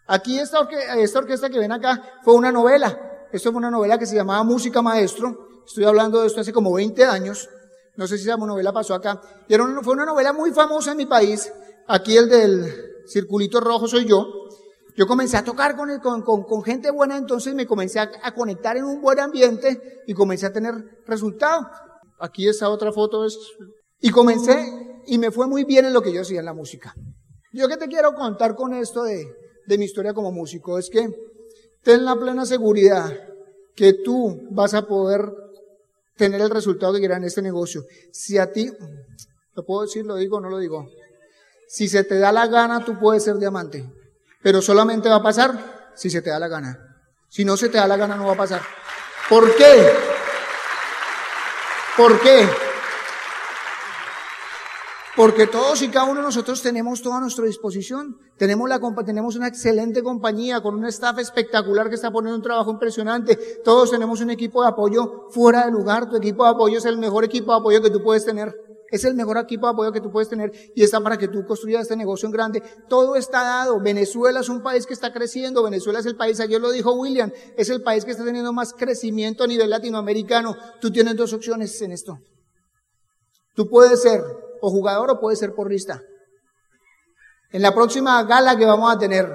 Aquí esta, esta orquesta que ven acá fue una novela. Esto fue una novela que se llamaba Música Maestro. Estoy hablando de esto hace como 20 años. No sé si esa novela pasó acá. Y era fue una novela muy famosa en mi país. Aquí el del circulito rojo soy yo. Yo comencé a tocar con, con, con, gente buena, entonces me comencé a, conectar en un buen ambiente y comencé a tener resultado. Aquí esta otra foto es, y comencé y me fue muy bien en lo que yo hacía en la música. Yo que te quiero contar con esto de, de mi historia como músico es que ten la plena seguridad que tú vas a poder tener el resultado que quieras en este negocio. Si a ti, lo puedo decir, lo digo, no lo digo. Si se te da la gana, tú puedes ser diamante. Pero solamente va a pasar si se te da la gana. Si no se te da la gana, no va a pasar. ¿Por qué? ¿Por qué? Porque todos y cada uno de nosotros tenemos todo a nuestra disposición. Tenemos, la, tenemos una excelente compañía con un staff espectacular que está poniendo un trabajo impresionante. Todos tenemos un equipo de apoyo fuera de lugar. Tu equipo de apoyo es el mejor equipo de apoyo que tú puedes tener. Es el mejor equipo de apoyo que tú puedes tener y está para que tú construyas este negocio en grande. Todo está dado. Venezuela es un país que está creciendo. Venezuela es el país, ayer lo dijo William, es el país que está teniendo más crecimiento a nivel latinoamericano. Tú tienes dos opciones en esto. Tú puedes ser o jugador o puedes ser porrista. En la próxima gala que vamos a tener,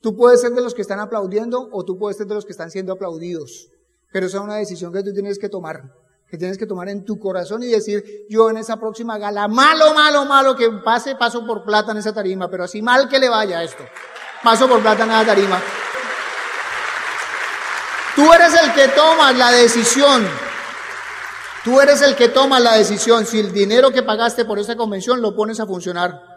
tú puedes ser de los que están aplaudiendo o tú puedes ser de los que están siendo aplaudidos. Pero esa es una decisión que tú tienes que tomar que tienes que tomar en tu corazón y decir, yo en esa próxima gala, malo, malo, malo que pase, paso por plata en esa tarima, pero así mal que le vaya esto, paso por plata en esa tarima. Tú eres el que tomas la decisión. Tú eres el que toma la decisión si el dinero que pagaste por esa convención lo pones a funcionar.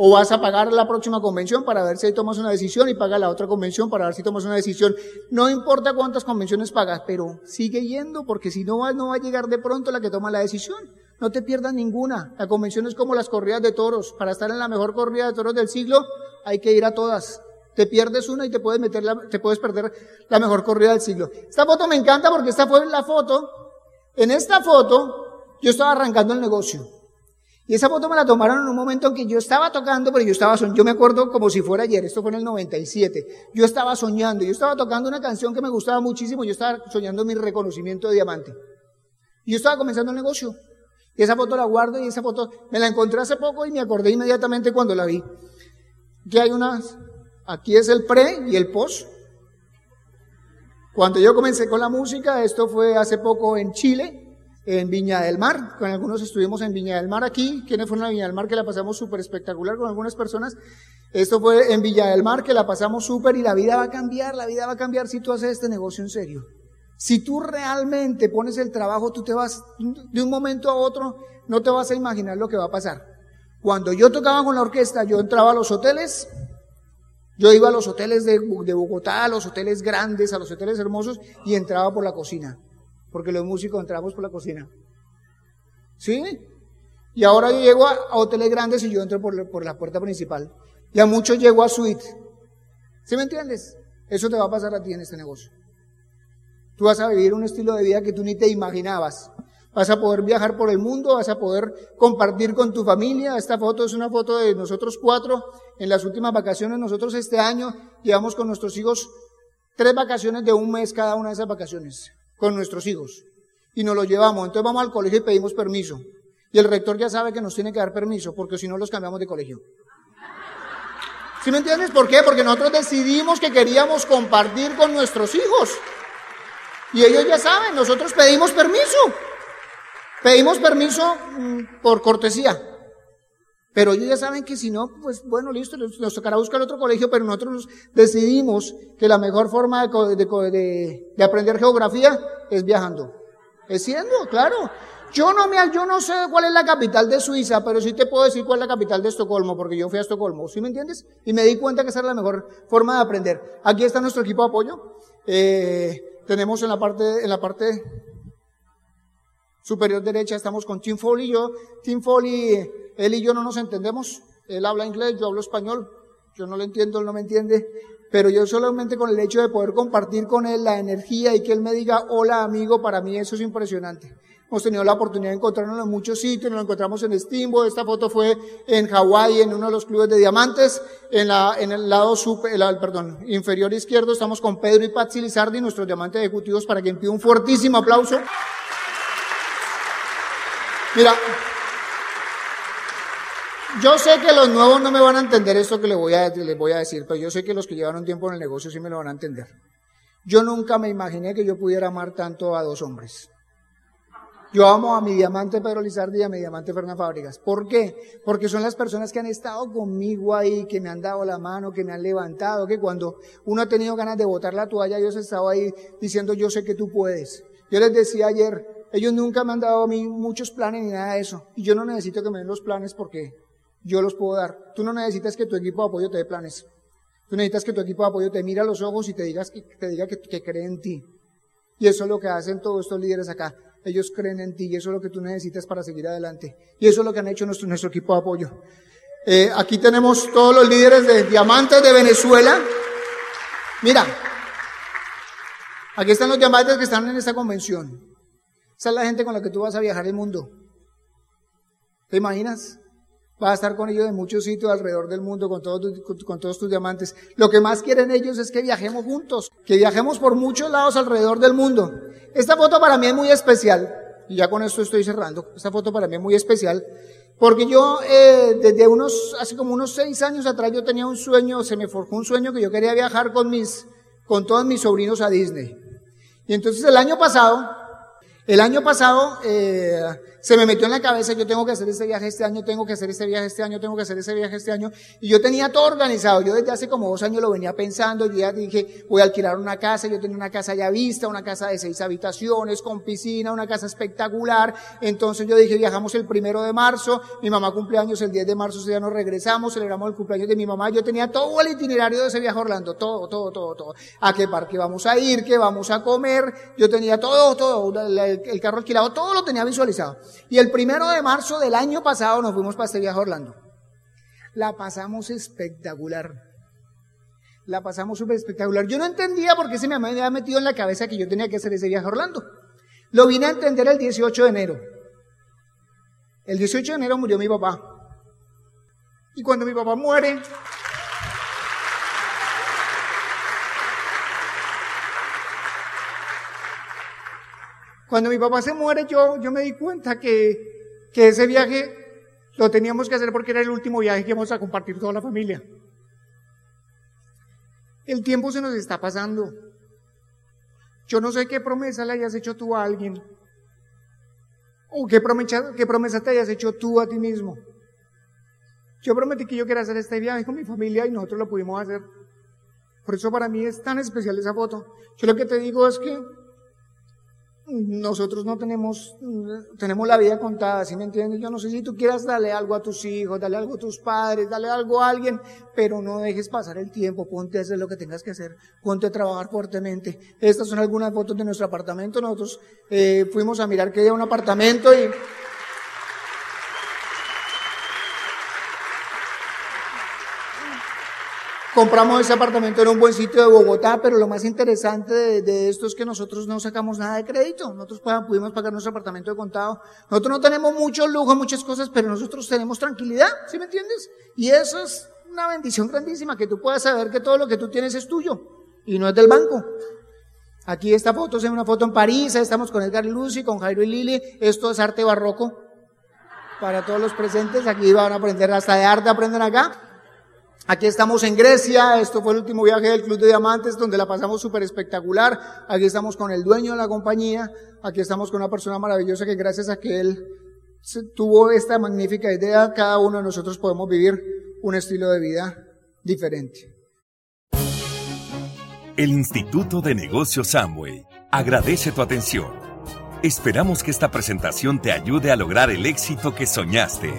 O vas a pagar la próxima convención para ver si tomas una decisión y paga la otra convención para ver si tomas una decisión. No importa cuántas convenciones pagas, pero sigue yendo porque si no va, no va a llegar de pronto la que toma la decisión. No te pierdas ninguna. La convención es como las corridas de toros. Para estar en la mejor corrida de toros del siglo hay que ir a todas. Te pierdes una y te puedes meter la, te puedes perder la mejor corrida del siglo. Esta foto me encanta porque esta fue la foto. En esta foto yo estaba arrancando el negocio. Y esa foto me la tomaron en un momento en que yo estaba tocando, pero yo estaba soñando, yo me acuerdo como si fuera ayer, esto fue en el 97, yo estaba soñando, yo estaba tocando una canción que me gustaba muchísimo, yo estaba soñando mi reconocimiento de diamante. Yo estaba comenzando el negocio. Y esa foto la guardo y esa foto me la encontré hace poco y me acordé inmediatamente cuando la vi. Que hay unas, aquí es el pre y el post. Cuando yo comencé con la música, esto fue hace poco en Chile, en Viña del Mar, con algunos estuvimos en Viña del Mar aquí, quienes fueron a Viña del Mar que la pasamos súper espectacular con algunas personas. Esto fue en Viña del Mar que la pasamos súper y la vida va a cambiar, la vida va a cambiar si tú haces este negocio en serio. Si tú realmente pones el trabajo, tú te vas de un momento a otro, no te vas a imaginar lo que va a pasar. Cuando yo tocaba con la orquesta, yo entraba a los hoteles, yo iba a los hoteles de, de Bogotá, a los hoteles grandes, a los hoteles hermosos y entraba por la cocina porque los músicos entramos por la cocina. ¿Sí? Y ahora yo llego a, hoteles grandes y yo entro por, por, la puerta principal. Y a muchos llego a suite. ¿Sí me entiendes? Eso te va a pasar a ti en este negocio. Tú vas a vivir un estilo de vida que tú ni te imaginabas. Vas a poder viajar por el mundo, vas a poder compartir con tu familia. Esta foto es una foto de nosotros cuatro en las últimas vacaciones. Nosotros este año llevamos con nuestros hijos tres vacaciones de un mes cada una de esas vacaciones con nuestros hijos y nos los llevamos. Entonces vamos al colegio y pedimos permiso. Y el rector ya sabe que nos tiene que dar permiso porque si no los cambiamos de colegio. ¿Sí me entiendes? ¿Por qué? Porque nosotros decidimos que queríamos compartir con nuestros hijos. Y ellos ya saben, nosotros pedimos permiso. Pedimos permiso mm, por cortesía. Pero ellos ya saben que si no, pues bueno, listo, nos tocará buscar otro colegio, pero nosotros decidimos que la mejor forma de, de, de, aprender geografía es viajando. Es siendo, claro. Yo no, me, yo no sé cuál es la capital de Suiza, pero sí te puedo decir cuál es la capital de Estocolmo, porque yo fui a Estocolmo, ¿sí me entiendes? Y me di cuenta que esa era la mejor forma de aprender. Aquí está nuestro equipo de apoyo. Eh, tenemos en la parte, en la parte superior derecha estamos con Tim Foley y yo. Tim Foley él y yo no nos entendemos. Él habla inglés, yo hablo español. yo no lo entiendo, él no me entiende, pero yo solamente con el hecho de poder compartir con él la energía y que él me diga, hola amigo, para mí eso es impresionante. Hemos tenido la oportunidad de encontrarnos en muchos sitios, nos encontramos en Steamboat, esta foto fue en Hawái, en uno de los clubes de diamantes, en, la, en el lado super, el, perdón, inferior izquierdo estamos con Pedro y Patsy Lizardi, nuestros diamantes ejecutivos, para quien pida un fuertísimo aplauso. Mira, yo sé que los nuevos no me van a entender esto que les voy, a, les voy a decir, pero yo sé que los que llevaron tiempo en el negocio sí me lo van a entender. Yo nunca me imaginé que yo pudiera amar tanto a dos hombres. Yo amo a mi diamante Pedro Lizardi y a mi diamante Fernán Fábricas. ¿Por qué? Porque son las personas que han estado conmigo ahí, que me han dado la mano, que me han levantado, que cuando uno ha tenido ganas de botar la toalla, ellos han estado ahí diciendo, yo sé que tú puedes. Yo les decía ayer, ellos nunca me han dado a mí muchos planes ni nada de eso. Y yo no necesito que me den los planes porque yo los puedo dar. Tú no necesitas que tu equipo de apoyo te dé planes. Tú necesitas que tu equipo de apoyo te mire a los ojos y te, digas, te diga que, que cree en ti. Y eso es lo que hacen todos estos líderes acá. Ellos creen en ti y eso es lo que tú necesitas para seguir adelante. Y eso es lo que han hecho nuestro, nuestro equipo de apoyo. Eh, aquí tenemos todos los líderes de diamantes de Venezuela. Mira, aquí están los diamantes que están en esta convención. Esa es la gente con la que tú vas a viajar el mundo. ¿Te imaginas? Vas a estar con ellos en muchos sitios alrededor del mundo con todos, tus diamantes. Lo que más quieren ellos es que viajemos juntos, que viajemos por muchos lados alrededor del mundo. Esta foto para mí es muy especial, y ya con esto estoy cerrando. Esta foto para mí es muy especial, porque yo eh, desde unos, hace como unos seis años atrás yo tenía un sueño, se me forjó un sueño que yo quería viajar con mis, con todos mis sobrinos a Disney. Y entonces el año pasado, el año pasado, eh, se me metió en la cabeza, yo tengo que hacer este viaje este año, tengo que hacer este viaje este año, tengo que hacer ese viaje este año. Y yo tenía todo organizado. Yo desde hace como dos años lo venía pensando. Yo ya dije, voy a alquilar una casa. Yo tenía una casa ya vista, una casa de seis habitaciones, con piscina, una casa espectacular. Entonces yo dije, viajamos el primero de marzo. Mi mamá cumpleaños el 10 de marzo, ese día nos regresamos, celebramos el cumpleaños de mi mamá. Yo tenía todo el itinerario de ese viaje Orlando, todo, todo, todo, todo. A qué parque vamos a ir, qué vamos a comer. Yo tenía todo, todo, el carro alquilado, todo lo tenía visualizado. Y el primero de marzo del año pasado nos fuimos para este viaje a Orlando. La pasamos espectacular. La pasamos súper espectacular. Yo no entendía por qué se me había metido en la cabeza que yo tenía que hacer ese viaje a Orlando. Lo vine a entender el 18 de enero. El 18 de enero murió mi papá. Y cuando mi papá muere, cuando mi papá se muere, yo, yo me di cuenta que que ese viaje lo teníamos que hacer porque era el último viaje que íbamos a compartir toda la familia. El tiempo se nos está pasando. Yo no sé qué promesa le hayas hecho tú a alguien. O qué promesa, qué promesa te hayas hecho tú a ti mismo. Yo prometí que yo quería hacer este viaje con mi familia y nosotros lo pudimos hacer. Por eso para mí es tan especial esa foto. Yo lo que te digo es que nosotros no tenemos, tenemos la vida contada, ¿sí me entiendes? Yo no sé si tú quieras darle algo a tus hijos, darle algo a tus padres, darle algo a alguien, pero no dejes pasar el tiempo, ponte a hacer lo que tengas que hacer, ponte a trabajar fuertemente. Estas son algunas fotos de nuestro apartamento, nosotros eh, fuimos a mirar que había un apartamento y compramos ese apartamento en un buen sitio de Bogotá, pero lo más interesante de, esto es que nosotros no sacamos nada de crédito. Nosotros pudimos pagar nuestro apartamento de contado. Nosotros no tenemos mucho lujo, muchas cosas, pero nosotros tenemos tranquilidad, ¿sí me entiendes? Y eso es una bendición grandísima, que tú puedas saber que todo lo que tú tienes es tuyo y no es del banco. Aquí esta foto es una foto en París, estamos con Edgar Lucy, con Jairo y Lili. Esto es arte barroco para todos los presentes. Aquí van a aprender hasta de arte, aprenden acá. Aquí estamos en Grecia, esto fue el último viaje del Club de Diamantes, donde la pasamos súper espectacular. Aquí estamos con el dueño de la compañía, aquí estamos con una persona maravillosa que gracias a que él tuvo esta magnífica idea, cada uno de nosotros podemos vivir un estilo de vida diferente. El Instituto de Negocios Samway agradece tu atención. Esperamos que esta presentación te ayude a lograr el éxito que soñaste.